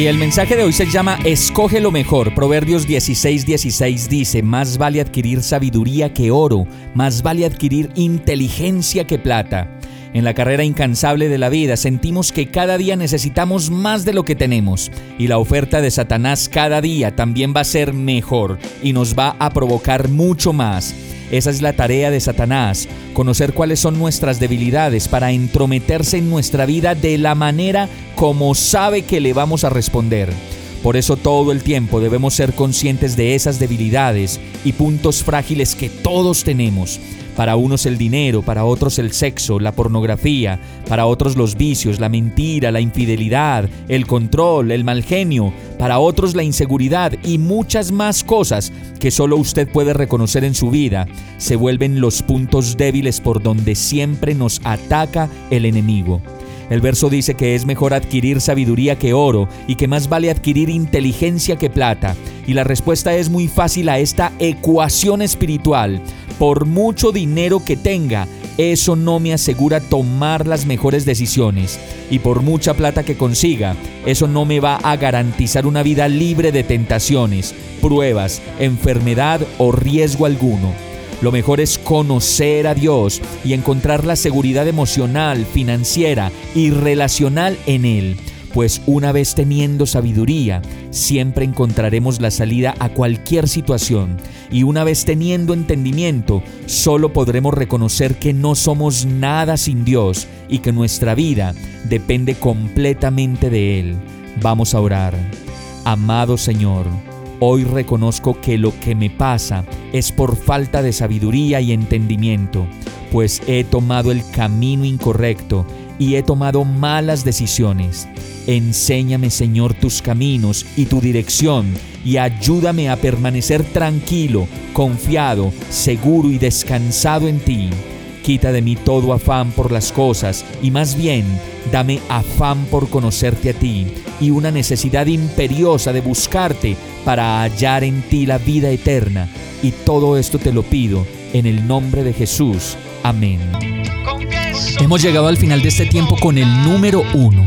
Y el mensaje de hoy se llama Escoge lo mejor. Proverbios 16:16 16 dice, Más vale adquirir sabiduría que oro, más vale adquirir inteligencia que plata. En la carrera incansable de la vida sentimos que cada día necesitamos más de lo que tenemos y la oferta de Satanás cada día también va a ser mejor y nos va a provocar mucho más. Esa es la tarea de Satanás, conocer cuáles son nuestras debilidades para entrometerse en nuestra vida de la manera como sabe que le vamos a responder. Por eso todo el tiempo debemos ser conscientes de esas debilidades y puntos frágiles que todos tenemos para unos el dinero, para otros el sexo, la pornografía, para otros los vicios, la mentira, la infidelidad, el control, el mal genio, para otros la inseguridad y muchas más cosas que solo usted puede reconocer en su vida, se vuelven los puntos débiles por donde siempre nos ataca el enemigo. El verso dice que es mejor adquirir sabiduría que oro y que más vale adquirir inteligencia que plata. Y la respuesta es muy fácil a esta ecuación espiritual. Por mucho dinero que tenga, eso no me asegura tomar las mejores decisiones. Y por mucha plata que consiga, eso no me va a garantizar una vida libre de tentaciones, pruebas, enfermedad o riesgo alguno. Lo mejor es conocer a Dios y encontrar la seguridad emocional, financiera y relacional en Él. Pues una vez teniendo sabiduría, siempre encontraremos la salida a cualquier situación. Y una vez teniendo entendimiento, solo podremos reconocer que no somos nada sin Dios y que nuestra vida depende completamente de Él. Vamos a orar. Amado Señor, Hoy reconozco que lo que me pasa es por falta de sabiduría y entendimiento, pues he tomado el camino incorrecto y he tomado malas decisiones. Enséñame, Señor, tus caminos y tu dirección y ayúdame a permanecer tranquilo, confiado, seguro y descansado en ti. Quita de mí todo afán por las cosas y más bien dame afán por conocerte a ti y una necesidad imperiosa de buscarte para hallar en ti la vida eterna. Y todo esto te lo pido en el nombre de Jesús. Amén. Hemos llegado al final de este tiempo con el número uno.